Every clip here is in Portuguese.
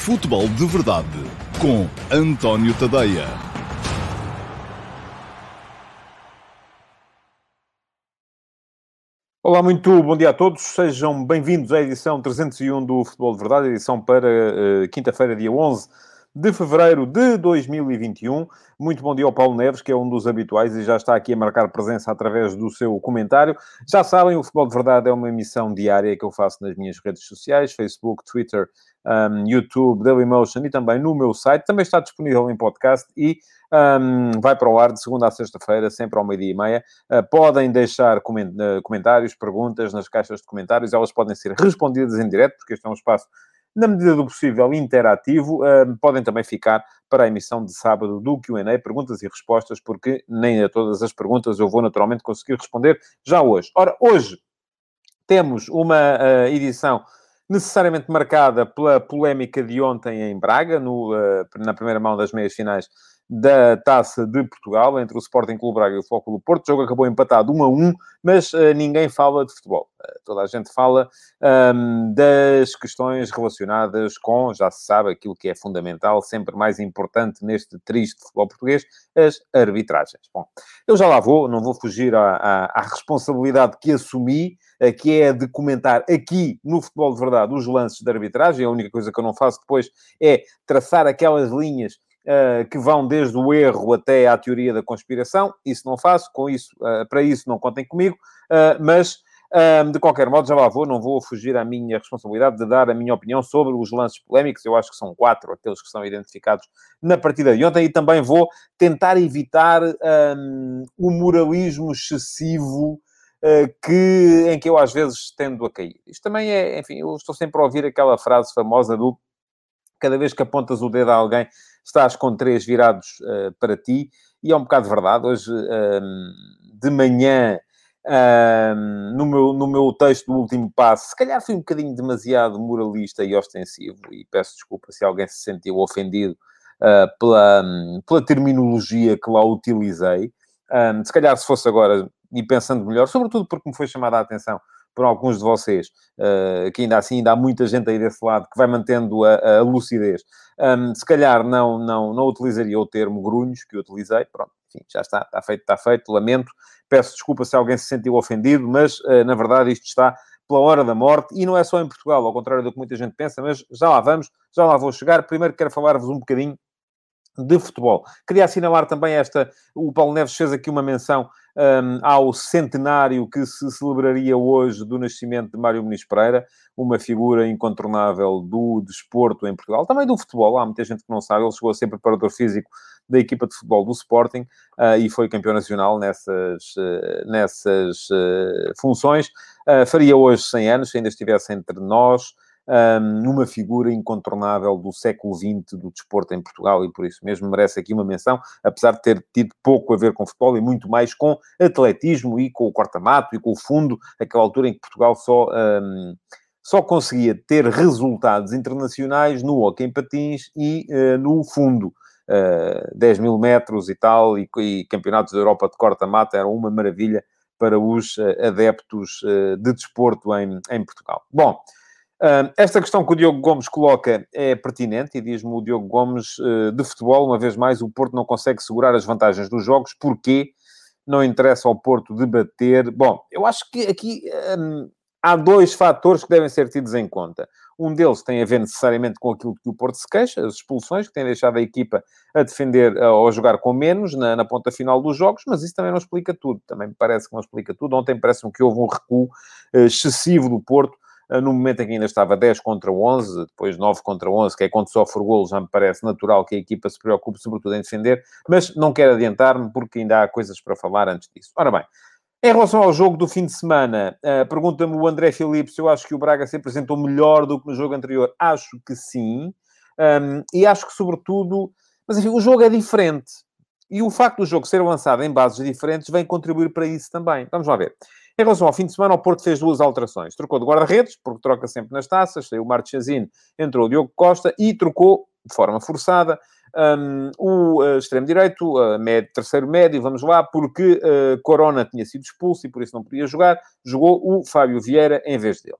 Futebol de Verdade com António Tadeia. Olá, muito bom dia a todos. Sejam bem-vindos à edição 301 do Futebol de Verdade, edição para uh, quinta-feira, dia 11 de fevereiro de 2021. Muito bom dia ao Paulo Neves, que é um dos habituais e já está aqui a marcar presença através do seu comentário. Já sabem, o Futebol de Verdade é uma emissão diária que eu faço nas minhas redes sociais, Facebook, Twitter, um, YouTube, Dailymotion e também no meu site. Também está disponível em podcast e um, vai para o ar de segunda a sexta-feira, sempre ao meio-dia e meia. Uh, podem deixar uh, comentários, perguntas nas caixas de comentários, elas podem ser respondidas em direto, porque este é um espaço na medida do possível, interativo. Uh, podem também ficar para a emissão de sábado do QA, perguntas e respostas, porque nem a todas as perguntas eu vou naturalmente conseguir responder já hoje. Ora, hoje temos uma uh, edição necessariamente marcada pela polémica de ontem em Braga, no, uh, na primeira mão das meias finais da Taça de Portugal, entre o Sporting Clube Braga e o Foco do Porto. O jogo acabou empatado 1 a 1, mas uh, ninguém fala de futebol. Uh, toda a gente fala um, das questões relacionadas com, já se sabe, aquilo que é fundamental, sempre mais importante neste triste futebol português, as arbitragens. Bom, eu já lá vou, não vou fugir à, à, à responsabilidade que assumi, uh, que é de comentar aqui no Futebol de Verdade os lances de arbitragem. A única coisa que eu não faço depois é traçar aquelas linhas uh, que vão desde o erro até à teoria da conspiração. Isso não faço, com isso, uh, para isso não contem comigo, uh, mas de qualquer modo, já lá vou, não vou fugir à minha responsabilidade de dar a minha opinião sobre os lances polémicos. Eu acho que são quatro aqueles que são identificados na partida de ontem e também vou tentar evitar um, o moralismo excessivo que, em que eu às vezes tendo a cair. Isto também é, enfim, eu estou sempre a ouvir aquela frase famosa do cada vez que apontas o dedo a alguém, estás com três virados uh, para ti, e é um bocado verdade. Hoje, uh, de manhã, uh, no, meu, no meu texto do último passo, se calhar fui um bocadinho demasiado moralista e ostensivo, e peço desculpa se alguém se sentiu ofendido ah, pela, pela terminologia que lá utilizei. se calhar, se fosse agora, e pensando melhor, sobretudo porque me foi chamada a atenção por alguns de vocês, uh, que ainda assim ainda há muita gente aí desse lado que vai mantendo a, a lucidez. Um, se calhar não, não, não utilizaria o termo grunhos que eu utilizei, pronto, enfim, já está, está feito, está feito, lamento, peço desculpa se alguém se sentiu ofendido, mas uh, na verdade isto está pela hora da morte, e não é só em Portugal, ao contrário do que muita gente pensa, mas já lá vamos, já lá vou chegar. Primeiro quero falar-vos um bocadinho de futebol. Queria assinalar também esta, o Paulo Neves fez aqui uma menção um, ao centenário que se celebraria hoje do nascimento de Mário Muniz Pereira, uma figura incontornável do desporto em Portugal, também do futebol. Há muita gente que não sabe, ele chegou a ser preparador físico da equipa de futebol do Sporting uh, e foi campeão nacional nessas, uh, nessas uh, funções. faria hoje 100 anos, se ainda estivesse entre nós um, numa figura incontornável do século XX do desporto em Portugal e por isso mesmo merece aqui uma menção, apesar de ter tido pouco a ver com futebol e muito mais com atletismo e com o corta-mato e com o fundo, aquela altura em que Portugal só... Um, só conseguia ter resultados internacionais no hockey em patins e uh, no fundo. Uh, 10 mil metros e tal, e, e campeonatos da Europa de corta-mata eram uma maravilha para os uh, adeptos uh, de desporto em, em Portugal. Bom, esta questão que o Diogo Gomes coloca é pertinente e diz-me o Diogo Gomes uh, de futebol, uma vez mais, o Porto não consegue segurar as vantagens dos jogos, porquê? Não interessa ao Porto debater. Bom, eu acho que aqui há dois fatores que devem ser tidos em conta. Um deles tem a ver necessariamente com aquilo que o Porto se queixa, as expulsões, que têm deixado a equipa a defender ou a jogar com menos na, na, ponta final dos jogos, mas isso também não explica tudo. Também me parece que não explica tudo. Ontem parece-me que houve um recuo uh, excessivo do Porto no momento em que ainda estava 10 contra 11, depois 9 contra 11, que é quando sofre golo, já me parece natural que a equipa se preocupe sobretudo em defender, mas não quero adiantar-me porque ainda há coisas para falar antes disso. Ora bem, em relação ao jogo do fim de semana, uh, pergunta-me o André Filipe se eu acho que o Braga se apresentou melhor do que no jogo anterior. Acho que sim. E acho que, sobretudo... Mas, enfim, o jogo é diferente. E o facto do jogo ser lançado em bases diferentes vem contribuir para isso também. Vamos lá ver. Em relação ao fim de semana, o Porto fez duas alterações. Trocou de guarda-redes, porque troca sempre nas taças, saiu o Marchesino, entrou o Diogo Costa e trocou, de forma forçada, um, o uh, extremo-direito, uh, médio, terceiro médio, vamos lá, porque uh, Corona tinha sido expulso e por isso não podia jogar. Jogou o Fábio Vieira em vez dele.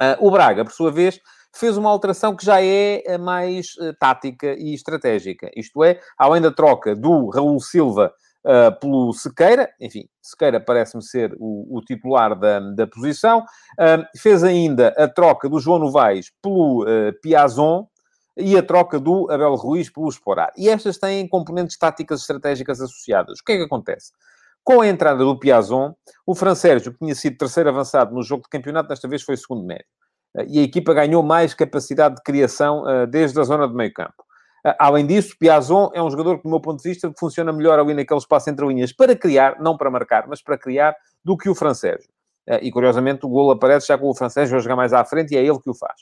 Uh, o Braga, por sua vez, fez uma alteração que já é mais uh, tática e estratégica. Isto é, além da troca do Raul Silva uh, pelo Sequeira, enfim, Sequeira parece-me ser o, o, titular da, da posição, uh, fez ainda a troca do João Novaes pelo Piazon, e a troca do Abel Ruiz pelo Esporar. E estas têm componentes táticas estratégicas associadas. O que é que acontece? Com a entrada do Piazon, o Fran Sérgio, que tinha sido terceiro avançado no jogo de campeonato, desta vez foi segundo médio. Eh, e a equipa ganhou mais capacidade de criação desde a zona de meio campo. Eh, além disso, Piazon é um jogador que, do meu ponto de vista, funciona melhor ali naquele espaço entre linhas para criar, não para marcar, mas para criar, do que o Fran Sérgio. E, curiosamente, o golo aparece já com o Fran Sérgio a jogar mais à frente e é ele que o faz.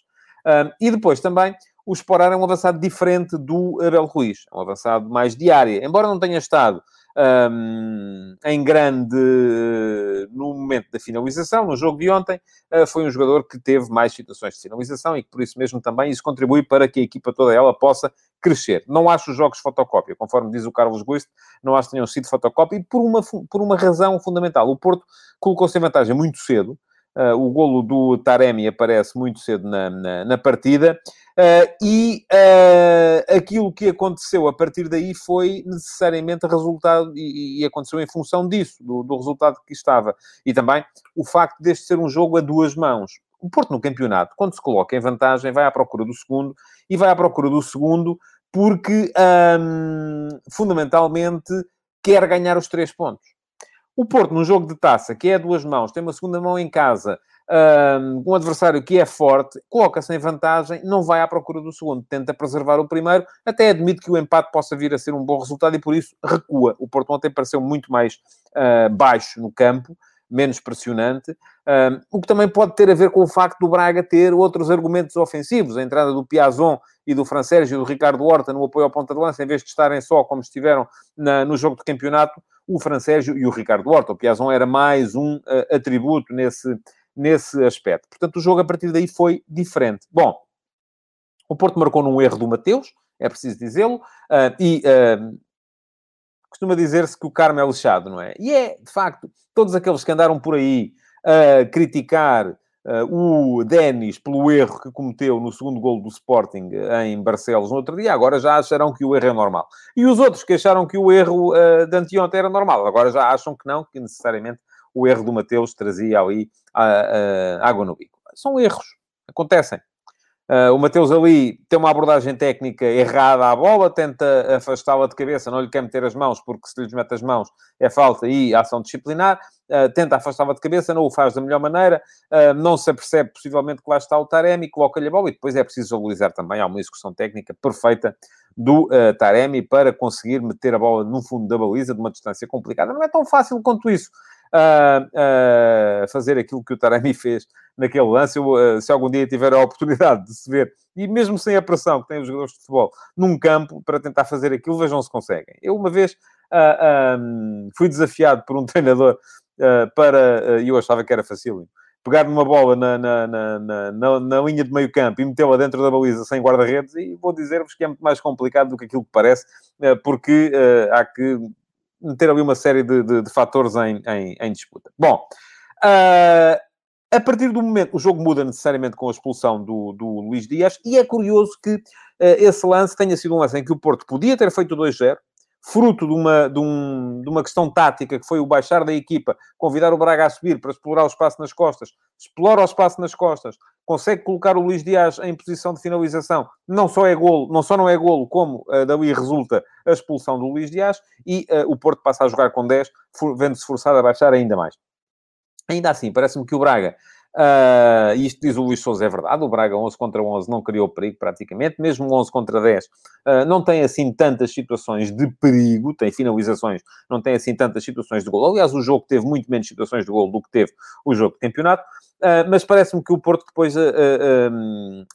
E depois também, o Sporar é um avançado diferente do Abel Ruiz. É um avançado mais de área. Embora não tenha estado um, em grande no momento da finalização, no jogo de ontem, uh, foi um jogador que teve mais situações de finalização e que por isso mesmo também isso contribui para que a equipa toda ela possa crescer. Não acho os jogos fotocópia, conforme diz o Carlos Guist, não acho que tenham sido fotocópia e por uma, por uma razão fundamental. O Porto colocou-se em vantagem muito cedo, Uh, o golo do Taremi aparece muito cedo na, na, na partida. Uh, e uh, aquilo que aconteceu a partir daí foi necessariamente resultado, e, e aconteceu em função disso, do, do, resultado que estava. E também o facto deste ser um jogo a duas mãos. O Porto no campeonato, quando se coloca em vantagem, vai à procura do segundo, e vai à procura do segundo porque, um, fundamentalmente, quer ganhar os três pontos. O Porto, num jogo de taça, que é a duas mãos, tem uma segunda mão em casa, um, adversário que é forte, coloca-se em vantagem, não vai à procura do segundo, tenta preservar o primeiro, até admite que o empate possa vir a ser um bom resultado e por isso recua. O Porto ontem pareceu muito mais uh, baixo no campo, menos pressionante, um, o que também pode ter a ver com o facto do Braga ter outros argumentos ofensivos, a entrada do Piazon e do Fran Sérgio e do Ricardo Horta no apoio ao ponta de lança, em vez de estarem só como estiveram na, no jogo de campeonato, o Francésio e o Ricardo Horta. O Piazon era mais um uh, atributo nesse, nesse aspecto. Portanto, o jogo a partir daí foi diferente. Bom, o Porto marcou num erro do Mateus, é preciso dizê-lo, uh, e uh, costuma dizer-se que o Carmo é lixado, não é? E é, de facto, todos aqueles que andaram por aí a criticar Uh, o Denis, pelo erro que cometeu no segundo gol do Sporting em Barcelos no outro dia, agora já acharão que o erro é normal. E os outros que acharam que o erro de anteontem era normal, agora já acham que não, que necessariamente o erro do Mateus trazia ali uh, água no bico. São erros, acontecem. Uh, o Mateus ali tem uma abordagem técnica errada à bola, tenta afastá-la de cabeça, não lhe quer meter as mãos, porque se lhe mete as mãos é falta e ação disciplinar. Uh, tenta afastá-la de cabeça, não o faz da melhor maneira, uh, não se apercebe possivelmente que lá está o Taremi, coloca-lhe a bola e depois é preciso valorizar também. Há uma execução técnica perfeita do Taremi para conseguir meter a bola no fundo da baliza de uma distância complicada. Não é tão fácil quanto isso a, a fazer aquilo que o Taremi fez naquele lance. Eu, uh, se algum dia tiver a oportunidade de se ver, e mesmo sem a pressão que têm os jogadores de futebol, num campo, para tentar fazer aquilo, vejam se conseguem. Eu, uma vez, uh, fui desafiado por um treinador uh, para, e eu achava que era facílimo, pegar numa bola na, na, na, na, na linha de meio campo e metê-la dentro da baliza sem guarda-redes, e vou dizer-vos que é muito mais complicado do que aquilo que parece, porque há que meter ali uma série de, de, de fatores em, em, em, disputa. Bom, uh, a partir do momento, o jogo muda necessariamente com a expulsão do, do Luís Dias, e é curioso que uh, esse lance tenha sido um lance em que o Porto podia ter feito 2-0, fruto de uma, de, um, de uma questão tática, que foi o baixar da equipa, convidar o Braga a subir para explorar o espaço nas costas, explora o espaço nas costas, consegue colocar o Luís Dias em posição de finalização, não só é golo, não só não é golo, como uh, dali resulta a expulsão do Luís Dias, e uh, o Porto passa a jogar com 10, vendo-se forçado a baixar ainda mais. Ainda assim, parece-me que o Braga Uh, isto diz o Luís Souza, é verdade. O Braga 11 contra 11 não criou perigo praticamente, mesmo 11 contra 10 uh, ah, não tem assim tantas situações de perigo, tem finalizações, não tem assim tantas situações de gol. Aliás, o jogo teve muito menos situações de gol do que teve o jogo de campeonato, uh, mas parece-me que o Porto depois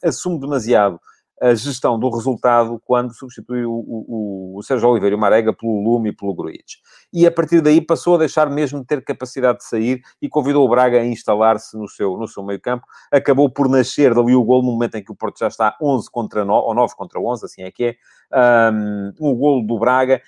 assume demasiado a gestão do resultado quando substituiu o, o, o Sérgio Oliveira e o Marega pelo Lume e pelo Gruitch. E a partir daí passou a deixar mesmo de ter capacidade de sair e convidou o Braga a instalar-se no seu, no seu meio campo. Acabou por nascer dali o gol no momento em que o Porto já está 11 contra 9, ou 9 contra 11, assim é que é, um, o gol do Braga.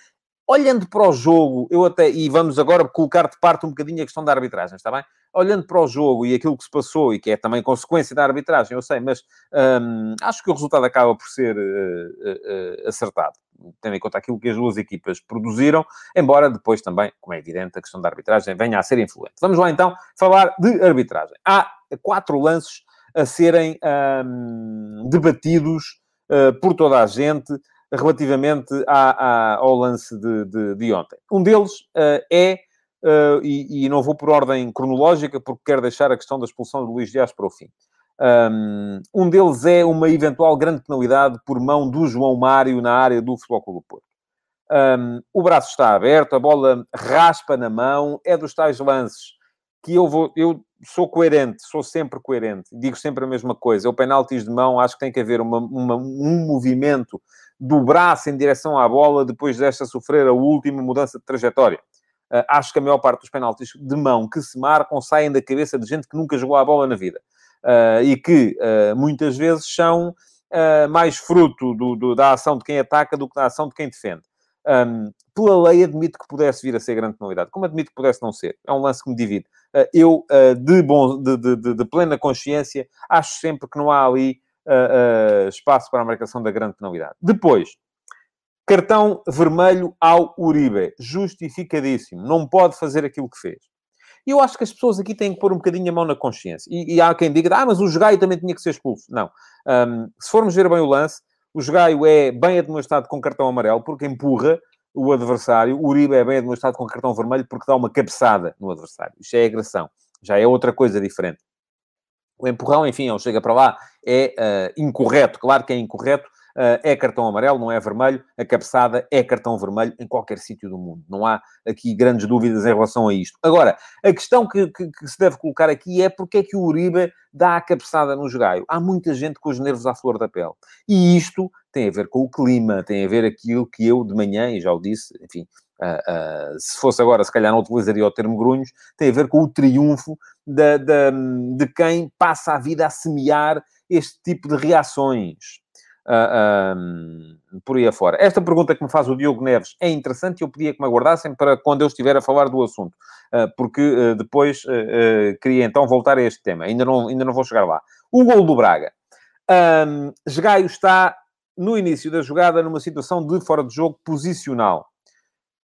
Olhando para o jogo, eu até, e vamos agora colocar de parte um bocadinho a questão da arbitragem, está bem? Olhando para o jogo e aquilo que se passou, e que é também consequência da arbitragem, eu sei, mas hum, acho que o resultado acaba por ser uh, uh, acertado, tendo em conta aquilo que as duas equipas produziram, embora depois também, como é evidente, a questão da arbitragem venha a ser influente. Vamos lá então falar de arbitragem. Há quatro lances a serem hum, debatidos uh, por toda a gente relativamente à, à, ao lance de, de, de, ontem. Um deles uh, é, uh, e, e, não vou por ordem cronológica, porque quero deixar a questão da expulsão de Luís Dias para o fim. Um, deles é uma eventual grande penalidade por mão do João Mário na área do Futebol Clube do Porto. Um, o braço está aberto, a bola raspa na mão, é dos tais lances que eu vou, eu sou coerente, sou sempre coerente, digo sempre a mesma coisa. O penaltis de mão, acho que tem que haver uma, uma, um movimento do braço em direção à bola depois desta sofrer a última mudança de trajetória. Uh, acho que a maior parte dos penaltis de mão que se marcam saem da cabeça de gente que nunca jogou a bola na vida. Uh, e que uh, muitas vezes são mais fruto do, do, da ação de quem ataca do que da ação de quem defende. Um, pela lei, admito que pudesse vir a ser grande penalidade. Como admito que pudesse não ser? É um lance que me divide. eu, de, bom, de, de, de plena consciência, acho sempre que não há ali uh, espaço para a marcação da grande penalidade. Depois, cartão vermelho ao Uribe. Justificadíssimo. Não pode fazer aquilo que fez. E eu acho que as pessoas aqui têm que pôr um bocadinho a mão na consciência. E, e há quem diga, ah, mas o Jogaio também tinha que ser expulso. Não. Um, se formos ver bem o lance, o Jogaio é bem administrado com cartão amarelo, porque empurra o adversário. O Uribe é bem administrado com cartão vermelho, porque dá uma cabeçada no adversário. Isto é agressão. Já é outra coisa diferente. O empurrão, enfim, ele chega para lá, é uh, incorreto. Claro que é incorreto. Uh, é cartão amarelo, não é vermelho. A cabeçada é cartão vermelho em qualquer sítio do mundo. Não há aqui grandes dúvidas em relação a isto. Agora, a questão que, que, que se deve colocar aqui é porque é que o Uribe dá a cabeçada no jogaio. Há muita gente com os nervos à flor da pele. E isto tem a ver com o clima, tem a ver aquilo que eu de manhã, e já o disse, enfim, Uh, uh, se fosse agora, se calhar não utilizaria o termo grunhos, tem a ver com o triunfo de, de, de quem passa a vida a semear este tipo de reações. Uh, por aí afora. Esta pergunta que me faz o Diogo Neves é interessante e eu pedia que me aguardassem para quando eu estiver a falar do assunto, porque depois queria então voltar a este tema. Ainda não, ainda não vou chegar lá. O gol do Braga. Um, está no início da jogada numa situação de fora de jogo posicional.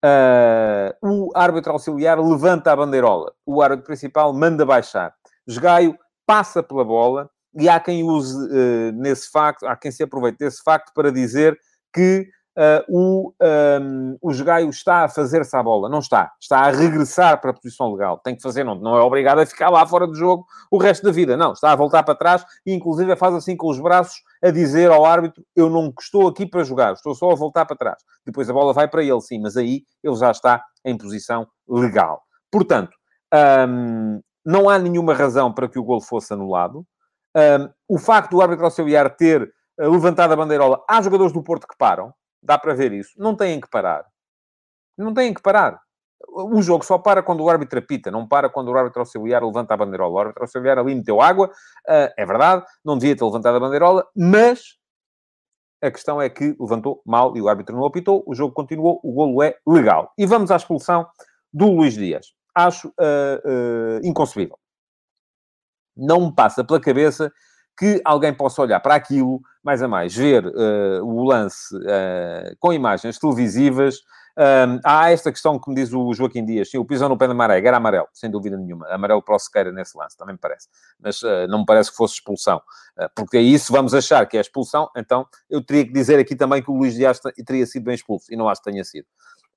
Uh, o árbitro auxiliar levanta a bandeirola. O árbitro principal manda baixar. Jogaio passa pela bola e há quem use uh, nesse facto, há quem se aproveite desse facto para dizer que uh, o, um, o Jogaio está a fazer-se à bola. Não está. Está a regressar para a posição legal. Tem que fazer, não, não é obrigado a ficar lá fora do jogo o resto da vida. Não, está a voltar para trás e, inclusive, faz assim com os braços a dizer ao árbitro: Eu não estou aqui para jogar, estou só a voltar para trás. Depois a bola vai para ele, sim, mas aí ele já está em posição legal. Portanto, um, não há nenhuma razão para que o gol fosse anulado. Um, o facto do árbitro auxiliar ter eh, levantado a bandeirola, há jogadores do Porto que param. Dá para ver isso. Não têm que parar. Não têm que parar. O jogo só para quando o árbitro apita, não para quando o árbitro auxiliar levanta a bandeirola. O árbitro auxiliar ali meteu água, uh, é verdade, não devia ter levantado a bandeirola, mas a questão é que levantou mal e o árbitro não apitou, o jogo continuou, o golo é legal. E vamos à expulsão do Luís Dias. Acho uh, uh, inconcebível. Não me passa pela cabeça que alguém possa olhar para aquilo, mais a mais, ver uh, o lance uh, com imagens televisivas. Um, há esta questão que me diz o Joaquim Dias, sim, o pisão no pé da Marega era amarelo, sem dúvida nenhuma. Amarelo para o Sequeira nesse lance, também me parece. Mas uh, não me parece que fosse expulsão. porque aí, se vamos achar que é expulsão, então eu teria que dizer aqui também que o Luís Dias teria sido bem expulso, e não acho que tenha sido.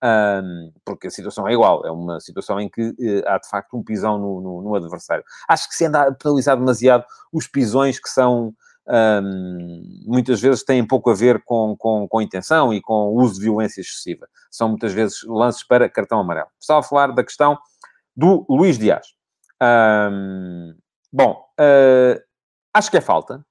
Um, porque a situação é igual, é uma situação em que uh, há de facto um pisão no, no, no, adversário. Acho que se anda a penalizar demasiado os pisões que são um, muitas vezes têm pouco a ver com, com, com intenção e com uso de violência excessiva. São muitas vezes lances para cartão amarelo. Estava a falar da questão do Luís Dias. Um, bom, uh, acho que é falta.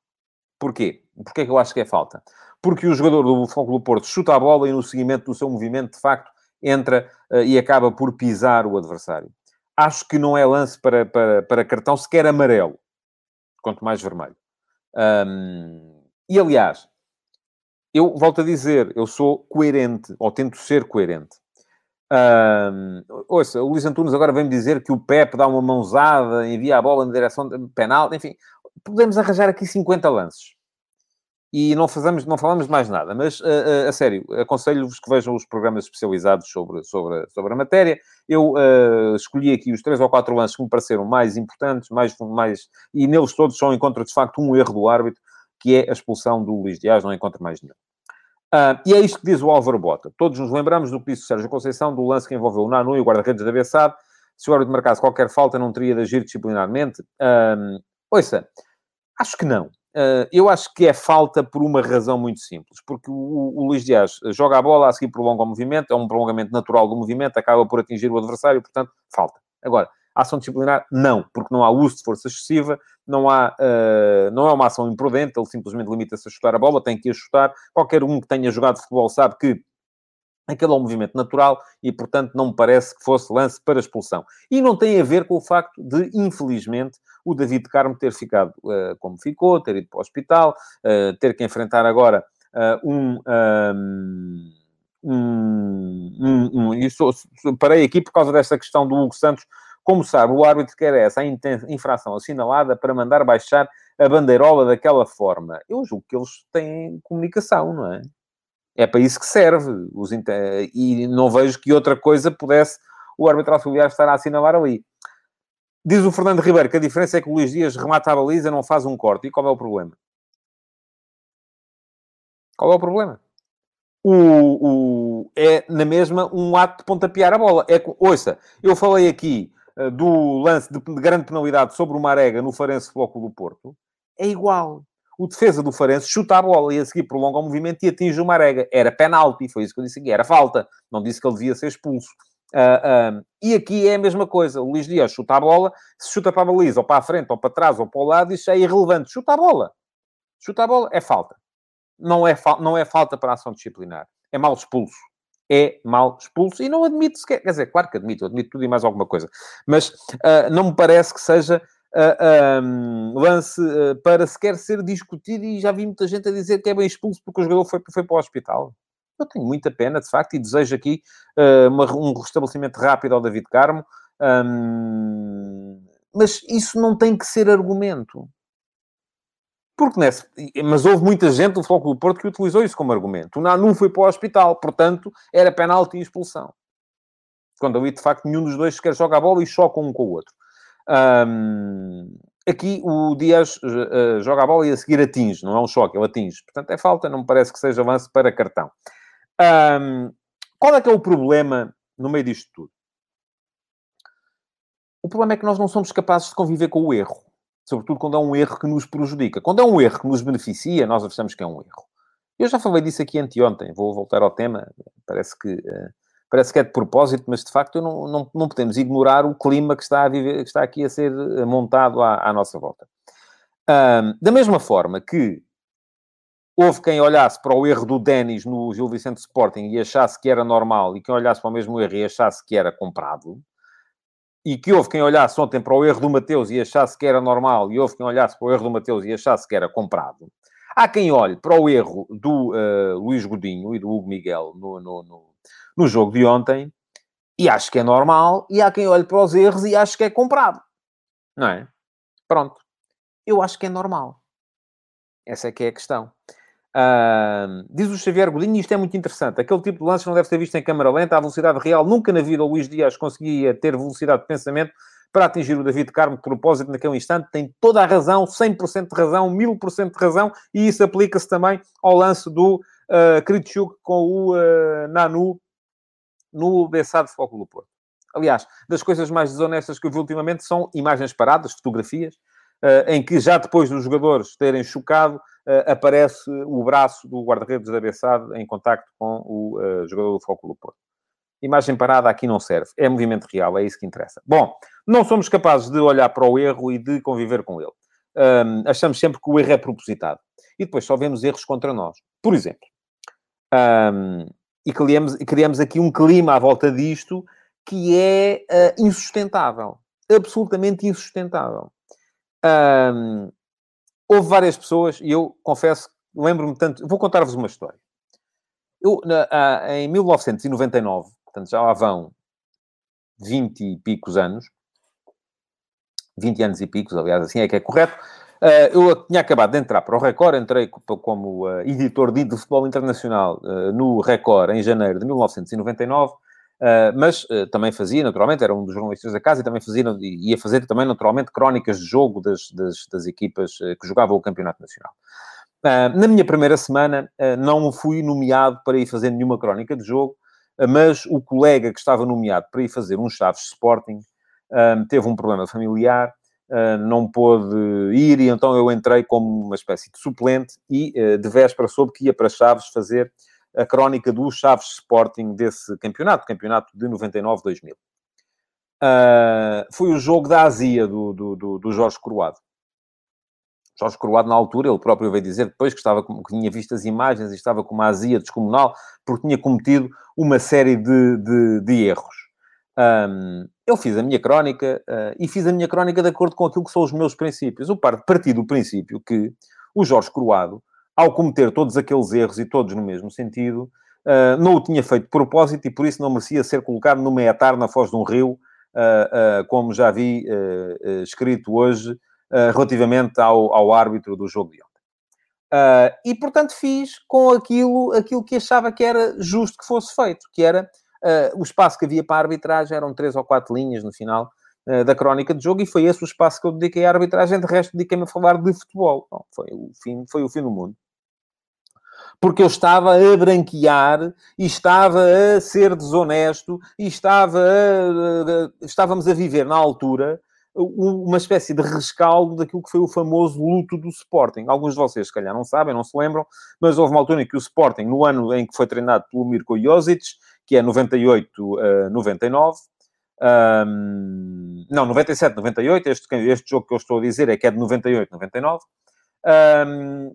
Porquê? Porquê é que eu acho que é falta? Porque o jogador do Futebol do Porto chuta a bola e no seguimento do seu movimento, de facto, entra uh, e acaba por pisar o adversário. Acho que não é lance para, para, para cartão sequer amarelo, quanto mais vermelho. Um, e, aliás, eu volto a dizer, eu sou coerente, ou tento ser coerente. Um, ouça, o Luís Antunes agora vem-me dizer que o Pep dá uma mãozada, envia a bola na direção penal, enfim, podemos arranjar aqui 50 lances. E não, fazemos, não falamos de mais nada, mas uh, uh, a sério, aconselho-vos que vejam os programas especializados sobre, sobre, sobre a matéria. Eu uh, escolhi aqui os três ou quatro lances que me pareceram mais importantes, mais, mais, e neles todos só encontro de facto um erro do árbitro, que é a expulsão do Luís Dias, não encontro mais nenhum. Uh, e é isto que diz o Álvaro Bota. Todos nos lembramos do que disse o Sérgio Conceição, do lance que envolveu o Nanu e o guarda-redes da Bessade. Se o árbitro marcasse qualquer falta, não teria de agir disciplinarmente? Uh, ouça, acho que não. Uh, eu acho que é falta por uma razão muito simples. Porque o, o, Luís Dias joga a bola, a seguir prolonga o movimento, é um prolongamento natural do movimento, acaba por atingir o adversário, portanto, falta. Agora, Ação disciplinar, não, porque não há uso de força excessiva, não, há, uh, não é uma ação imprudente, ele simplesmente limita-se a chutar a bola, tem que a chutar. Qualquer um que tenha jogado futebol sabe que aquele é um movimento natural e, portanto, não me parece que fosse lance para expulsão. E não tem a ver com o facto de, infelizmente, o David Carmo ter ficado uh, como ficou, ter ido para o hospital, uh, ter que enfrentar agora uh, um, um, um, um, Isso, parei aqui por causa desta questão do Hugo Santos como sabe, o árbitro quer essa infração assinalada para mandar baixar a bandeirola daquela forma. Eu julgo que eles têm comunicação, não é? É para isso que serve. Os E não vejo que outra coisa pudesse o árbitro auxiliar estar a assinalar ali. Diz o Fernando Ribeiro que a diferença é que o Luís Dias remata a baliza, não faz um corte. E qual é o problema? Qual é o problema? O, o, é, na mesma, um ato de pontapear a bola. É, ouça, eu falei aqui eh, do lance de, grande penalidade sobre o Marega no Farense Futebol do Porto, é igual. O defesa do Farense chuta a bola e a seguir prolonga o movimento e atinge o Marega. Era penalti, foi isso que eu disse aqui. Era falta. Não disse que ele devia ser expulso. Uh, e aqui é a mesma coisa. O Luís Dias chuta a bola, se chuta para a baliza, ou para a frente, ou para trás, ou para o lado, isso é irrelevante. Chuta a bola. Chuta a bola é falta. Não é, fa não é falta para a ação disciplinar. É mal expulso é mal expulso e não admito sequer, quer dizer, claro que admito, admito tudo e mais alguma coisa, mas uh, não me parece que seja uh, um, lance para sequer ser discutido e já vi muita gente a dizer que é bem expulso porque o jogador foi, foi para o hospital. Eu tenho muita pena, de facto, e desejo aqui uma, um restabelecimento rápido ao David Carmo, um, mas isso não tem que ser argumento. Porque nesse, mas houve muita gente do Futebol do Porto que utilizou isso como argumento. O Nanu foi para o hospital, portanto, era penalti e expulsão. Quando ali, de facto, nenhum dos dois sequer joga a bola e choca um com o outro. Um, aqui o Dias uh, joga a bola e a seguir atinge, não é um choque, ele atinge. Portanto, é falta, não me parece que seja lance para cartão. Um, qual é que é o problema no meio disto tudo? O problema é que nós não somos capazes de conviver com o erro sobretudo quando é um erro que nos prejudica. Quando é um erro que nos beneficia, nós achamos que é um erro. Eu já falei disso aqui anteontem, vou voltar ao tema, parece que, uh, parece que é de propósito, mas de facto não, não, não podemos ignorar o clima que está, a viver, que está aqui a ser montado à, à nossa volta. Da mesma forma que houve quem olhasse para o erro do Denis no Gil Vicente Sporting e achasse que era normal, e quem olhasse para o mesmo erro e achasse que era comprado, e que houve quem olhasse ontem para o erro do Mateus e achasse que era normal, e houve quem olhasse para o erro do Mateus e achasse que era comprado. Há quem olhe para o erro do uh, Luís Godinho e do Hugo Miguel no, no, no, no jogo de ontem e acho que é normal, e há quem olhe para os erros e acho que é comprado. Não é? Pronto. Eu acho que é normal. Essa é que é a questão. Diz o Xavier Godinho, isto é muito interessante. Aquele tipo de lance não deve ser visto em câmara lenta, à velocidade real. Nunca na vida o Luís Dias conseguia ter velocidade de pensamento para atingir o David Carmo de propósito naquele instante. Tem toda a razão, 100% de razão, 1000% de razão, e isso aplica-se também ao lance do uh, Kritschuk com o uh, Nanu no Bessado Foco do Porto. Aliás, das coisas mais desonestas que eu vi ultimamente são imagens paradas, fotografias, em que já depois dos jogadores terem chocado, uh, aparece o braço do guarda-redes da Bessade em contacto com o uh, jogador do Foco do Porto. Imagem parada aqui não serve. É movimento real, é isso que interessa. Bom, não somos capazes de olhar para o erro e de conviver com ele. Um, achamos sempre que o erro é propositado. E depois só vemos erros contra nós. Por exemplo, um, e criamos, criamos aqui um clima à volta disto que é uh, insustentável. Absolutamente insustentável. Um, houve várias pessoas, e eu confesso, lembro-me tanto... Vou contar-vos uma história. Eu, na, em 1999, portanto já lá vão 20 e picos anos, 20 anos e picos, aliás, assim é que é correto. Uh, eu tinha acabado de entrar para o Record, entrei como uh, editor de, de futebol internacional uh, no Record em janeiro de 1999, mas também fazia, naturalmente, era um dos jornalistas da casa e também fazia, ia fazer também, naturalmente, crónicas de jogo das, das, das equipas que jogavam o Campeonato Nacional. na minha primeira semana, não fui nomeado para ir fazer nenhuma crónica de jogo, mas o colega que estava nomeado para ir fazer um Chaves Sporting teve um problema familiar Uh, não pôde ir, e então eu entrei como uma espécie de suplente e uh, de véspera soube que ia para Chaves fazer a crónica do Chaves Sporting desse campeonato, campeonato de 99-2000. Uh, foi o jogo da azia do, do, do, do Jorge Croado. Jorge Croado, na altura, ele próprio veio dizer depois que, estava, que tinha visto as imagens e estava com uma azia descomunal porque tinha cometido uma série de, de, de erros. Um, eu fiz a minha crónica uh, e fiz a minha crónica de acordo com aquilo que são os meus princípios. Eu parti do princípio que o Jorge Croado, ao cometer todos aqueles erros e todos no mesmo sentido, uh, não o tinha feito de propósito e por isso não merecia ser colocado no meatar na foz de um rio, uh, como já vi escrito hoje, relativamente ao, ao, árbitro do jogo de ontem. e, portanto, fiz com aquilo, aquilo que achava que era justo que fosse feito, que era o espaço que havia para a arbitragem eram três ou quatro linhas no final da crónica de jogo e foi esse o espaço que eu dediquei à arbitragem. De resto, dediquei-me a falar de futebol. Foi, o fim, foi o fim do mundo. Porque eu estava a branquear e estava a ser desonesto e estava a, estávamos a viver na altura uma espécie de rescaldo daquilo que foi o famoso luto do Sporting. Alguns de vocês, se calhar, não sabem, não se lembram, mas houve uma altura em que o Sporting, no ano em que foi treinado pelo Mirko Josic, que é 98, uh, 99. Um, não, 97, 98. Este, este jogo que eu estou a dizer é que é de 98, 99. Um,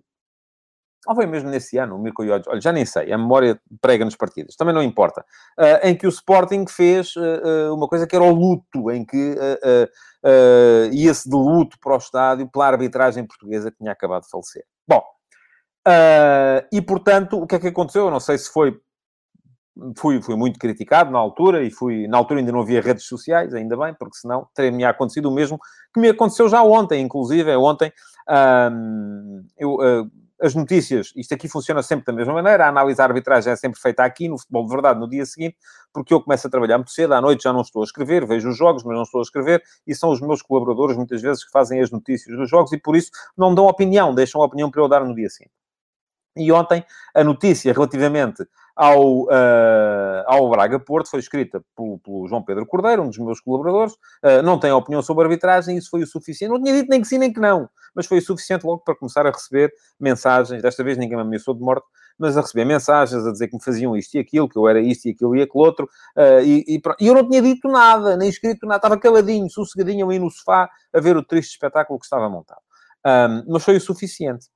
ou foi mesmo nesse ano, o Mirko Jojic, olha, já nem sei, a memória prega nos partidas, também não importa. Uh, em que o Sporting fez uh, uh, uma coisa que era o luto, em que ia-se de luto para o estádio pela arbitragem portuguesa que tinha acabado de falecer. Bom, e portanto, o que é que aconteceu? Eu não sei se foi fui, fui muito criticado na altura e fui, na altura ainda não havia redes sociais, ainda bem, porque senão teria-me acontecido o mesmo que me aconteceu já ontem, inclusive, é ontem, eu, uh, as notícias, isto aqui funciona sempre da mesma maneira, a análise da arbitragem é sempre feita aqui, no futebol de verdade, no dia seguinte, porque eu começo a trabalhar muito cedo, à noite já não estou a escrever, vejo os jogos, mas não estou a escrever, e são os meus colaboradores, muitas vezes, que fazem as notícias dos jogos, e por isso não dão opinião, deixam a opinião para eu dar no dia seguinte. E ontem, a notícia relativamente ao, uh, ao Braga Porto foi escrita pelo, pelo, João Pedro Cordeiro, um dos meus colaboradores. Uh, não tem opinião sobre arbitragem, isso foi o suficiente. Não tinha dito nem que sim nem que não, mas foi o suficiente logo para começar a receber mensagens. Desta vez ninguém me ameaçou de morte, mas a receber mensagens a dizer que me faziam isto e aquilo, que eu era isto e aquilo e aquilo outro. Uh, e, e, e, eu não tinha dito nada, nem escrito nada. Estava caladinho, sossegadinho aí no sofá a ver o triste espetáculo que estava montado. Um, mas foi o suficiente.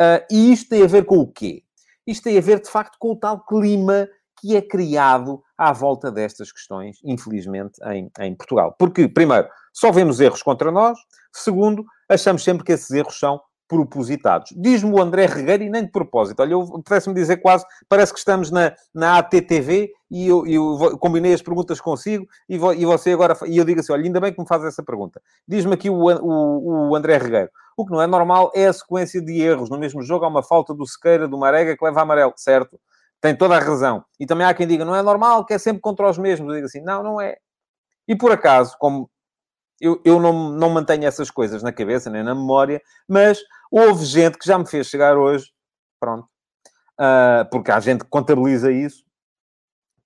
Uh, e isto tem a ver com o quê? Isto tem a ver, de facto, com o tal clima que é criado à volta destas questões, infelizmente, em, em Portugal. Porque, primeiro, só vemos erros contra nós. Segundo, achamos sempre que esses erros são propositados. Diz-me o André Regueiro e nem de propósito. Olha, eu parece-me dizer quase, parece que estamos na, na ATTV e eu, eu combinei as perguntas consigo e, vo, e você agora... E eu digo assim, olha, ainda bem que me faz essa pergunta. Diz-me aqui o, o, o, André Regueiro. O que não é normal é a sequência de erros. No mesmo jogo há uma falta do Sequeira, do Marega, que leva a amarelo. Certo. Tem toda a razão. E também há quem diga, não é normal, que é sempre contra os mesmos. Eu digo assim, não, não é. E por acaso, como eu, eu não, não mantenho essas coisas na cabeça, nem na memória, mas houve gente que já me fez chegar hoje, pronto, uh, porque há gente que contabiliza isso,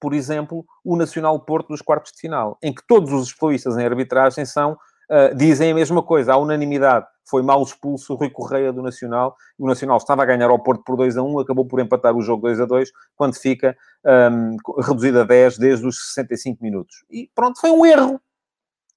por exemplo, o Nacional Porto dos quartos de final, em que todos os especialistas em arbitragem são, uh, dizem a mesma coisa, à unanimidade. Foi mal expulso o Rui Correia do Nacional. O Nacional estava a ganhar ao Porto por 2 a 1, acabou por empatar o jogo 2 a 2, quando fica um, reduzido a 10 desde os 65 minutos. E pronto, foi um erro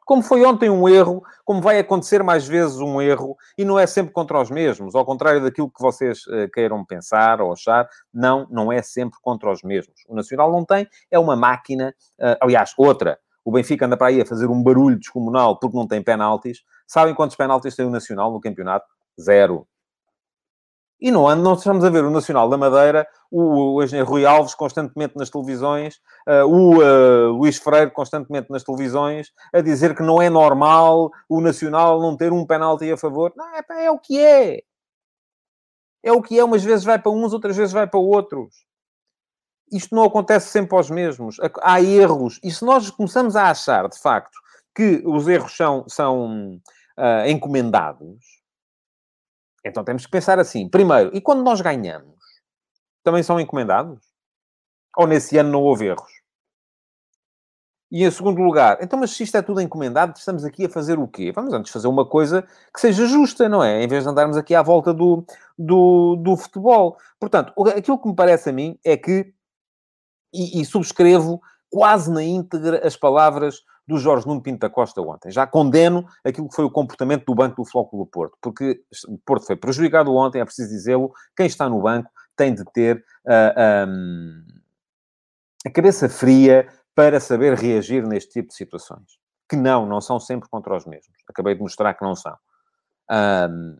como foi ontem um erro, como vai acontecer mais vezes um erro, e não é sempre contra os mesmos, ao contrário daquilo que vocês uh, queiram pensar ou achar, não, não é sempre contra os mesmos. O Nacional não tem, é uma máquina, uh, aliás, outra, o Benfica anda para aí a fazer um barulho descomunal porque não tem penaltis. Sabem quantos penaltis tem o Nacional no campeonato? Zero. E não, não estamos a ver o Nacional da Madeira, o, o engenheiro Rui Alves constantemente nas televisões, uh, o uh, Luís Freire constantemente nas televisões, a dizer que não é normal o Nacional não ter um penalti a favor. Não, é, é o que é. É o que é. Umas vezes vai para uns, outras vezes vai para outros. Isto não acontece sempre aos mesmos. Há erros. E se nós começamos a achar, de facto, que os erros são, são uh, encomendados, então temos que pensar assim. Primeiro, e quando nós ganhamos? Também são encomendados? Ou nesse ano não houve erros? E em segundo lugar, então, mas se isto é tudo encomendado, estamos aqui a fazer o quê? Vamos antes fazer uma coisa que seja justa, não é? Em vez de andarmos aqui à volta do, do, do futebol. Portanto, aquilo que me parece a mim é que, e, e subscrevo quase na íntegra as palavras do Jorge Nuno Pinto da Costa ontem. Já condeno aquilo que foi o comportamento do banco do Flóculo Porto, porque o Porto foi prejudicado ontem, é preciso dizê-lo. Quem está no banco tem de ter uh, ah, um, a cabeça fria para saber reagir neste tipo de situações. Que não, não são sempre contra os mesmos. Acabei de mostrar que não são. Um,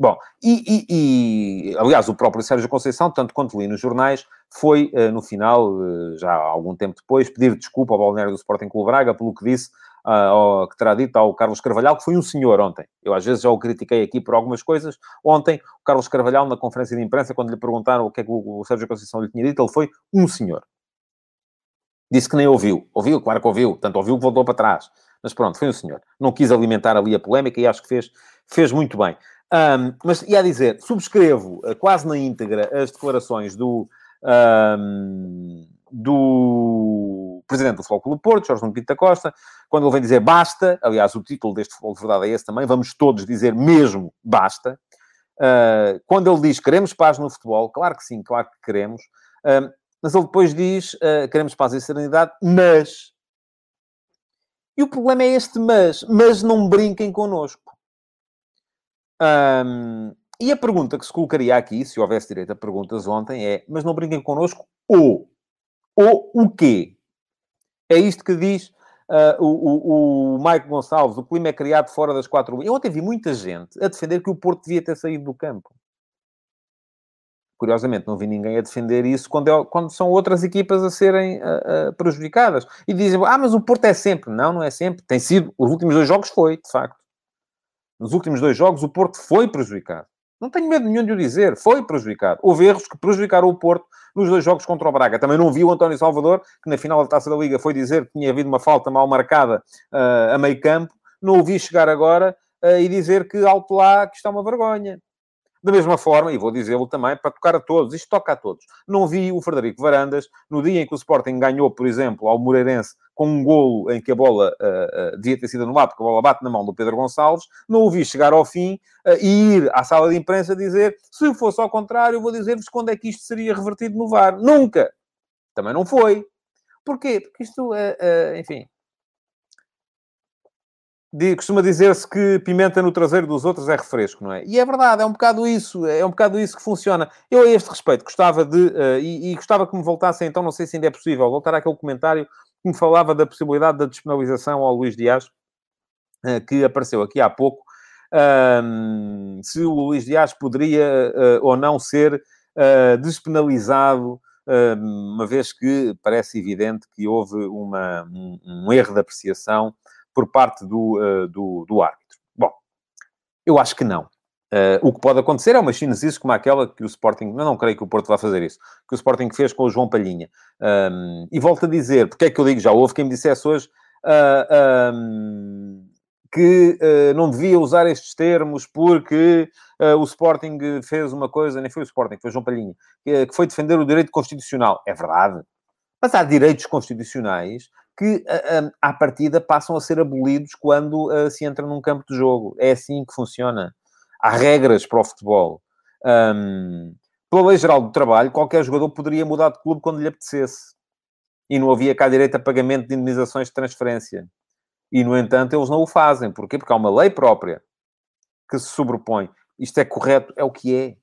Bom, e, e, e, aliás, o próprio Sérgio Conceição, tanto quanto li nos jornais, foi uh, no final, uh, já algum tempo depois, pedir desculpa ao balneário do Sporting Clube Braga pelo que disse, ao, que terá dito ao Carlos Carvalhal, que foi um senhor ontem. Eu às vezes já o critiquei aqui por algumas coisas. Ontem, o Carlos Carvalhal, na conferência de imprensa, quando lhe perguntaram o que é que o, Sérgio Conceição lhe tinha dito, ele foi um senhor. Disse que nem ouviu. Ouviu? Claro que ouviu. Tanto ouviu que voltou para trás. Mas pronto, foi um senhor. Não quis alimentar ali a polémica e acho que fez, fez muito bem. Um, mas ia dizer, subscrevo uh, quase na íntegra as declarações do, um, do presidente do Futebol Clube Porto, Jorge Pinto da Costa, quando ele vem dizer basta, aliás, o título deste Futebol de Verdade é esse também, vamos todos dizer mesmo basta. Uh, quando ele diz queremos paz no futebol, claro que sim, claro que queremos, uh, mas ele depois diz uh, queremos paz e serenidade, mas. E o problema é este mas, mas não brinquem connosco. Um, e a pergunta que se colocaria aqui, se houvesse direito a perguntas ontem, é: mas não brinquem connosco ou? Ou o quê? É isto que diz uh, o, o, o Mike Gonçalves: o clima é criado fora das quatro. Eu ontem vi muita gente a defender que o Porto devia ter saído do campo. Curiosamente, não vi ninguém a defender isso quando, é, quando são outras equipas a serem uh, uh, prejudicadas. E dizem, ah, mas o Porto é sempre. Não, não é sempre. Tem sido. Os últimos dois jogos foi, de facto nos últimos dois jogos, o Porto foi prejudicado. Não tenho medo nenhum de o dizer, foi prejudicado. Houve erros que prejudicaram o Porto nos dois jogos contra o Braga. Também não vi o António Salvador, que na final da Taça da Liga foi dizer que tinha havido uma falta mal marcada uh, a meio campo. Não o vi chegar agora uh, e dizer que alto lá, que está uma vergonha. Da mesma forma, e vou dizê-lo também, para tocar a todos, isto toca a todos. Não vi o Frederico Varandas, no dia em que o Sporting ganhou, por exemplo, ao Moreirense, com um golo em que a bola uh, uh, devia ter sido anulada, porque a bola bate na mão do Pedro Gonçalves, não o vi chegar ao fim uh, e ir à sala de imprensa dizer, se fosse ao contrário, vou dizer-vos quando é que isto seria revertido no VAR. Nunca! Também não foi. Porquê? Porque isto, enfim, costuma dizer-se que pimenta no traseiro dos outros é refresco, não é? E é verdade, é um bocado isso, é um bocado isso que funciona. Eu, a este respeito, gostava de, uh, e, e, gostava que me voltassem, então, não sei se ainda é possível, voltar àquele comentário que me falava da possibilidade da despenalização ao Luís Dias, uh, que apareceu aqui há pouco, um, se o Luís Dias poderia uh, ou não ser despenalizado, uma vez que parece evidente que houve uma, um, um erro de apreciação por parte do, uh, do, do, árbitro. Bom, eu acho que não. Uh, o que pode acontecer é uma chinesice como aquela que o Sporting, não, não creio que o Porto vá fazer isso, que o Sporting fez com o João Palhinha. Um, e volto a dizer, porque é que eu digo, já houve quem me dissesse hoje uh, ah, um, que uh, não devia usar estes termos porque o Sporting fez uma coisa, nem foi o Sporting, foi o João Palhinha, que, que foi defender o direito constitucional. É verdade. Mas há direitos constitucionais que, à partida, passam a ser abolidos quando uh, se entra num campo de jogo. É assim que funciona. Há regras para o futebol. Um, pela lei geral do trabalho, qualquer jogador poderia mudar de clube quando lhe apetecesse. E não havia cá direito a pagamento de indemnizações de transferência. E, no entanto, eles não o fazem. Porquê? Porque há uma lei própria que se sobrepõe. Isto é correto, é o que é.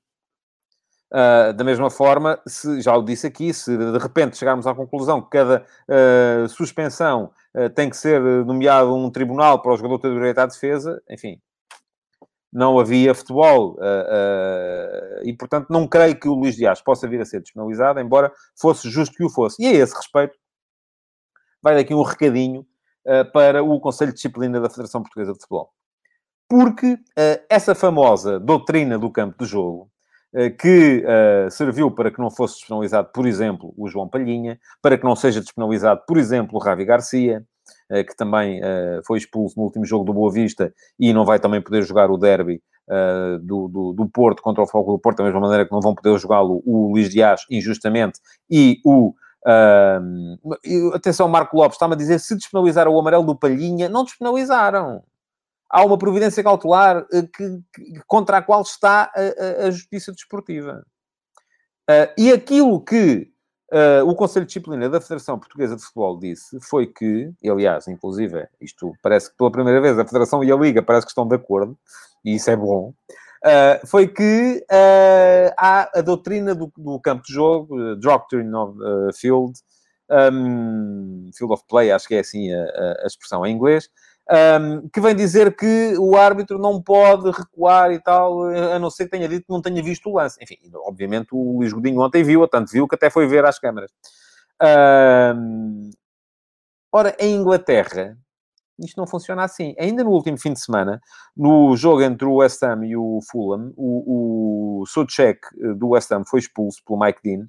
Uh, da mesma forma, se, já o disse aqui, se de repente chegarmos à conclusão que cada uh, suspensão uh, tem que ser nomeado um tribunal para o jogador ter direito à defesa, enfim, não havia futebol. E, portanto, não creio que o Luís Dias possa vir a ser despenalizado, embora fosse justo que o fosse. E a esse respeito, vai daqui um recadinho para o Conselho de Disciplina da Federação Portuguesa de Futebol. Porque essa famosa doutrina do campo de jogo, que serviu para que não fosse despenalizado, por exemplo, o João Palhinha, para que não seja despenalizado, por exemplo, o Ravi Garcia, eh, que também eh, foi expulso no último jogo do Boa Vista e não vai também poder jogar o derby Uh, do, do, do, Porto contra o Foco do Porto, da mesma maneira que não vão poder jogá-lo o Luís Dias, injustamente, e o. Uh, atenção, Marco Lopes está-me a dizer se despenalizaram o amarelo do Palhinha, não despenalizaram. Há uma providência cautelar uh, que, que, contra a qual está a, a, a justiça desportiva. e aquilo que Uh, o Conselho de Disciplina da Federação Portuguesa de Futebol disse foi que, e, aliás, inclusive, isto parece que pela primeira vez a Federação e a Liga parece que estão de acordo, e isso é bom, uh, foi que uh, há a doutrina do, do campo de jogo, uh, Doctrine of Field, um, Field of Play, acho que é assim a, a expressão em inglês, um, que vem dizer que o árbitro não pode recuar e tal, a não ser que tenha dito que não tenha visto o lance. Enfim, obviamente o Luís Godinho ontem viu, tanto viu que até foi ver às câmaras. Um, ora, em Inglaterra, isto não funciona assim. Ainda no último fim de semana, no jogo entre o West Ham e o Fulham, o, o eh, do West Ham foi expulso pelo Mike Dean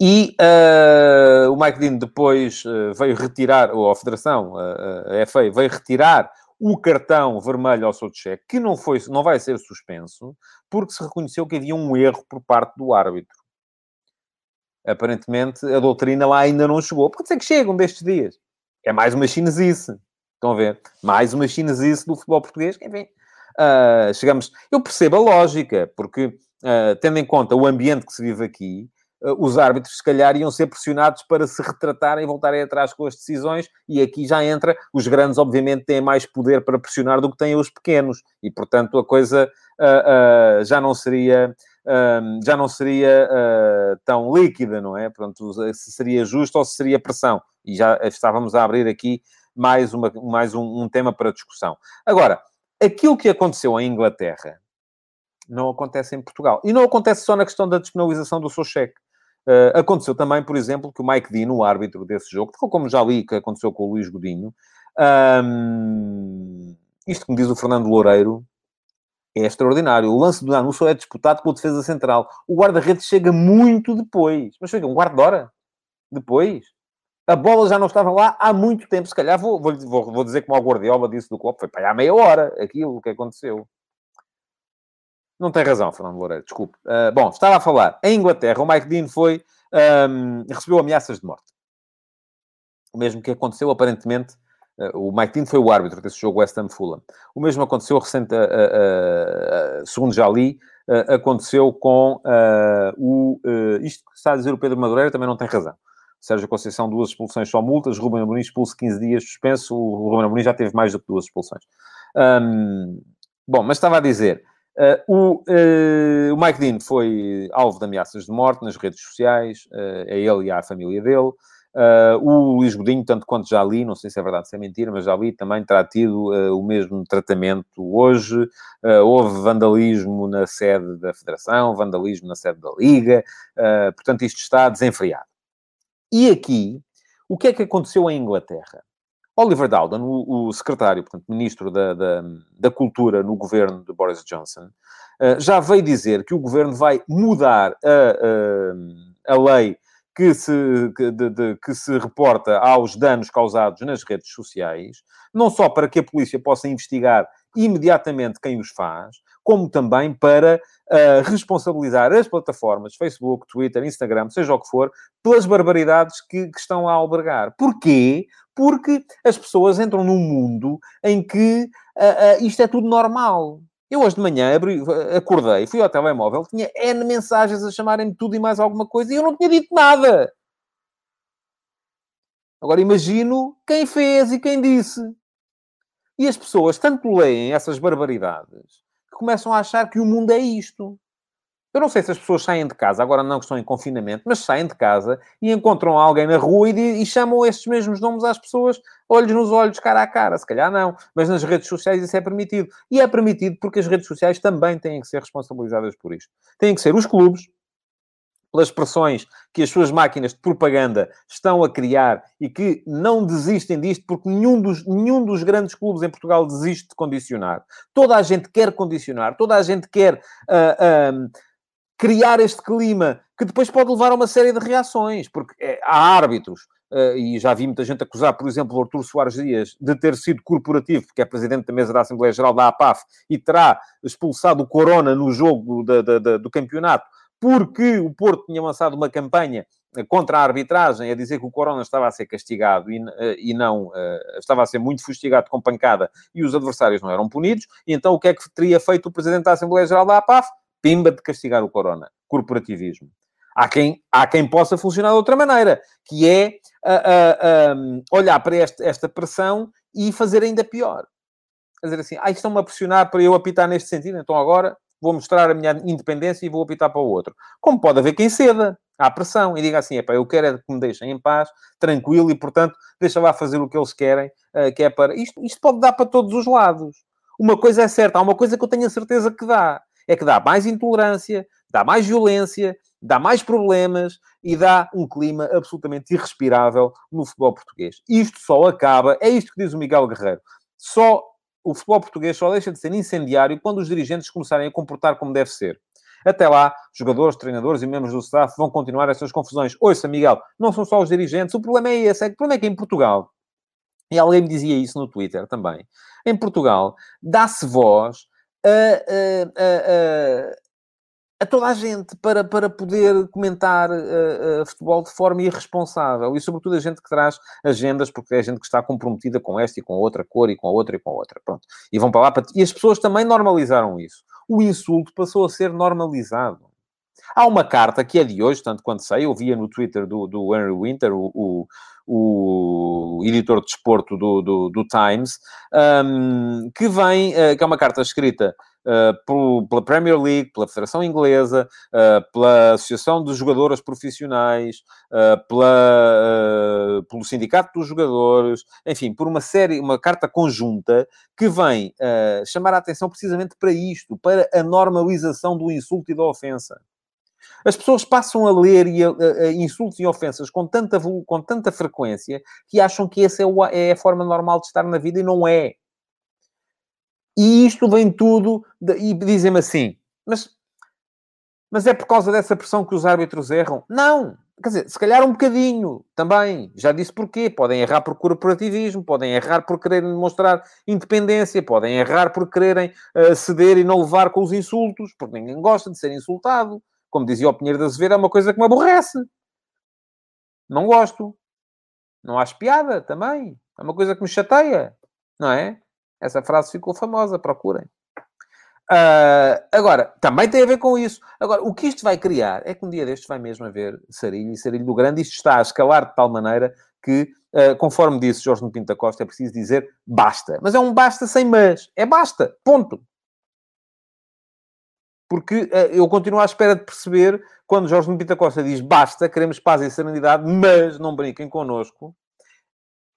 e uh, o Mike Dean depois uh, veio retirar, ou a Federação, uh, a FA, veio retirar o cartão vermelho ao Sotchek, que não, foi, não vai ser suspenso, porque se reconheceu que havia um erro por parte do árbitro. Aparentemente, a doutrina lá ainda não chegou. Pode ser que chegue um destes dias. É mais uma chinesice. Estão a ver? Mais uma chinesice do futebol português. Enfim, chegamos... Eu percebo a lógica, porque, tendo em conta o ambiente que se vive aqui, os árbitros, se calhar, iam ser pressionados para se retratarem e voltarem atrás com as decisões, e aqui já entra, os grandes, obviamente, têm mais poder para pressionar do que têm os pequenos, e, portanto, a coisa uh, uh, já não seria... Já não seria tão líquida, não é? Pronto, se seria justo ou se seria pressão. E já estávamos a abrir aqui mais, uma, mais um, um tema para discussão. Agora, aquilo que aconteceu em Inglaterra não acontece em Portugal. E não acontece só na questão da despenalização do seu cheque. Uh, aconteceu também, por exemplo, que o Mike Dean, o árbitro desse jogo, tal como já li que aconteceu com o Luís Godinho, um, isto que me diz o Fernando Loureiro, é extraordinário. O lance do Nanu só é disputado com a defesa central. O guarda-redes chega muito depois. Mas chega um quarto de hora depois. A bola já não estava lá há muito tempo. Se calhar vou, vou, vou dizer como o Guardiola disse do Klopp, foi para aí há meia hora aquilo que aconteceu. Não tem razão, Fernando Loureiro, desculpe. Uh, bom, estava a falar. Em Inglaterra, o Mike Dean foi, um, recebeu ameaças de morte. O mesmo que aconteceu, aparentemente, uh, o Mike Dean foi o árbitro desse jogo West Ham Fulham. O mesmo aconteceu recente, uh, segundo já li, aconteceu com o... isto que está a dizer o Pedro Madureira também não tem razão. Sérgio Conceição, duas expulsões só multas. Ruben Amorim expulso 15 dias suspenso. O Ruben Amorim já teve mais do que duas expulsões. Bom, mas estava a dizer... Uh, o, uh, o, Mike Dean foi alvo de ameaças de morte nas redes sociais, uh, a ele e à família dele. o Luís Godinho, tanto quanto já li, não sei se é verdade, se é mentira, mas já li, também terá tido o mesmo tratamento hoje. houve vandalismo na sede da Federação, vandalismo na sede da Liga, portanto, isto está desenfreado. E aqui, o que é que aconteceu em Inglaterra? Oliver Dowden, o, o secretário, portanto, ministro da, da, da, Cultura no governo de Boris Johnson, uh, já veio dizer que o governo vai mudar a, a, a lei que se, que, de, de, que se reporta aos danos causados nas redes sociais, não só para que a polícia possa investigar imediatamente quem os faz, como também para uh, responsabilizar as plataformas Facebook, Twitter, Instagram, seja o que for, pelas barbaridades que, que estão a albergar. Porquê? Porque as pessoas entram num mundo em que uh, uh, isto é tudo normal. Eu hoje de manhã abri, acordei, fui ao telemóvel, tinha N mensagens a chamarem-me tudo e mais alguma coisa e eu não tinha dito nada. Agora imagino quem fez e quem disse. E as pessoas tanto leem essas barbaridades começam a achar que o mundo é isto. Eu não sei se as pessoas saem de casa, agora não que estão em confinamento, mas saem de casa e encontram alguém na rua e, e chamam estes mesmos nomes às pessoas, olhos nos olhos, cara a cara. Se calhar não, mas nas redes sociais isso é permitido. E é permitido porque as redes sociais também têm que ser responsabilizadas por isto. Têm que ser os clubes, pelas pressões que as suas máquinas de propaganda estão a criar e que não desistem disto porque nenhum dos, nenhum dos grandes clubes em Portugal desiste de condicionar. Toda a gente quer condicionar, toda a gente quer uh, uh, criar este clima que depois pode levar a uma série de reações, porque é, há árbitros. Uh, e já vi muita gente acusar, por exemplo, o Artur Soares Dias de ter sido corporativo, porque é presidente da mesa da Assembleia Geral da APAF e terá expulsado o Corona no jogo do campeonato porque o Porto tinha lançado uma campanha contra a arbitragem, a dizer que o Corona estava a ser castigado e, eh, e não uh, estava a ser muito fustigado com pancada e os adversários não eram punidos, e então o que é que teria feito o Presidente da Assembleia Geral da APAF? Pimba de castigar o Corona. Corporativismo. Há quem, há quem possa funcionar de outra maneira, que é uh, uh, olhar para este, esta pressão e fazer ainda pior. Quer dizer assim, ah, estão-me a pressionar para eu apitar neste sentido, então agora vou mostrar a minha independência e vou apitar para o outro. Como pode haver quem ceda à pressão e diga assim, é eu quero é que me deixem em paz, tranquilo, e portanto, deixa lá fazer o que eles querem, uh, que é para... Isto, isto pode dar para todos os lados. Uma coisa é certa, há uma coisa que eu tenho a certeza que dá. É que dá mais intolerância, dá mais violência, dá mais problemas e dá um clima absolutamente irrespirável no futebol português. Isto só acaba, é isto que diz o Miguel Guerreiro, só o futebol português só deixa de ser incendiário quando os dirigentes começarem a comportar como deve ser. Até lá, jogadores, treinadores e membros do staff vão continuar essas confusões. Ouça, Miguel, não são só os dirigentes, o problema é esse. É, o problema é que em Portugal, e alguém me dizia isso no Twitter também, em Portugal, dá-se voz a, a, a, a toda a gente para, para poder comentar uh, uh, futebol de forma irresponsável e, sobretudo, a gente que traz agendas, porque é a gente que está comprometida com esta e com outra cor e com a outra e com a outra. Pronto. E vão para lá para... E as pessoas também normalizaram isso. O insulto passou a ser normalizado. Há uma carta que é de hoje, tanto quanto sei, eu via no Twitter do, do Henry Winter, o, o, o editor de desporto do, do, do Times, um, que vem, uh, que é uma carta escrita pela Premier League, pela Federação Inglesa, uh, pela Associação de Jogadoras Profissionais, uh, pela, pelo Sindicato dos Jogadores, enfim, por uma série, uma carta conjunta que vem chamar a atenção precisamente para isto, para a normalização do insulto e da ofensa. As pessoas passam a ler e a, a, a insultos e ofensas com tanta, com tanta frequência que acham que essa é, o, é a forma normal de estar na vida e não é. E isto vem tudo... De, e dizem-me assim, mas, mas é por causa dessa pressão que os árbitros erram? Não! Quer dizer, se calhar um bocadinho também. Já disse porquê. Podem errar por corporativismo, podem errar por quererem demonstrar independência, podem errar por quererem uh, ceder e não levar com os insultos, porque ninguém gosta de ser insultado como dizia o Pinheiro da Azevedo, é uma coisa que me aborrece. Não gosto. Não acho piada também. É uma coisa que me chateia. Não é? Essa frase ficou famosa, procurem. Uh, agora, também tem a ver com isso. Agora, o que isto vai criar é que um dia destes vai mesmo haver Sarilho e Sarilho do Grande. Isto está a escalar de tal maneira que, uh, conforme disse Jorge Pinto da Costa, é preciso dizer basta. Mas é um basta sem mas. É basta. Ponto porque uh, eu continuo à espera de perceber quando Jorge Pita Costa diz basta, queremos paz e serenidade, mas não brinquem connosco.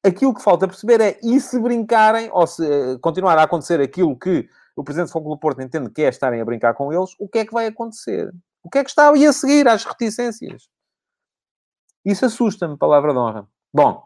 Aquilo que falta perceber é, e se brincarem, ou se uh, continuar a acontecer aquilo que o Presidente Fogo do Porto entende que é estarem a brincar com eles, o que é que vai acontecer? O que é que está aí a seguir às reticências? Isso assusta-me, palavra de honra. Bom,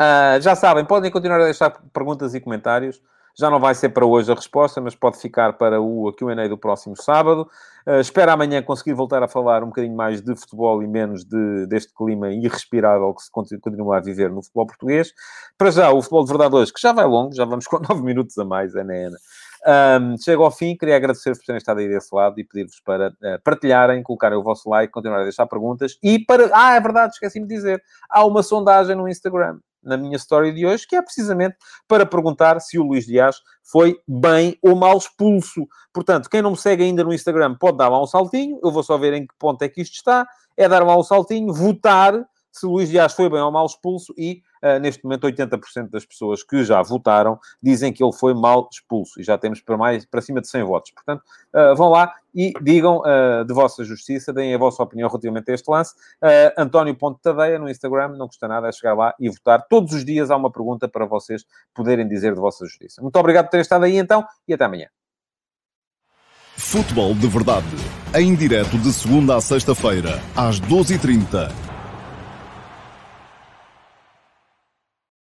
uh, já sabem, podem continuar a deixar perguntas e comentários. Já não vai ser para hoje a resposta, mas pode ficar para o Q&A do próximo sábado. Uh, espero amanhã conseguir voltar a falar um bocadinho mais de futebol e menos de, deste clima irrespirável que se continua a viver no futebol português. Para já, o futebol de verdade hoje, que já vai longo, já vamos com 9 minutos a mais, Ana Ana. Um, chego ao fim, queria agradecer-vos por terem estado aí desse lado e pedir-vos para uh, partilharem, colocarem o vosso like, continuarem a deixar perguntas e para... Ah, é verdade, esqueci-me de dizer. Há uma sondagem no Instagram na minha história de hoje, que é precisamente para perguntar se o Luís Dias foi bem ou mal expulso. Portanto, quem não me segue ainda no Instagram pode dar lá um saltinho, eu vou só ver em que ponto é que isto está, é dar lá um saltinho, votar se o Luís Dias foi bem ou mal expulso e neste momento, 80% das pessoas que já votaram dizem que ele foi mal expulso. E já temos para, mais, para cima de 100 votos. Portanto, vão lá e digam de vossa justiça, deem a vossa opinião relativamente a este lance. António Ponte Tadeia no Instagram, não custa nada, é chegar lá e votar. Todos os dias há uma pergunta para vocês poderem dizer de vossa justiça. Muito obrigado por terem estado aí então e até amanhã. Futebol de Verdade, em direto de segunda a sexta-feira, às 12h30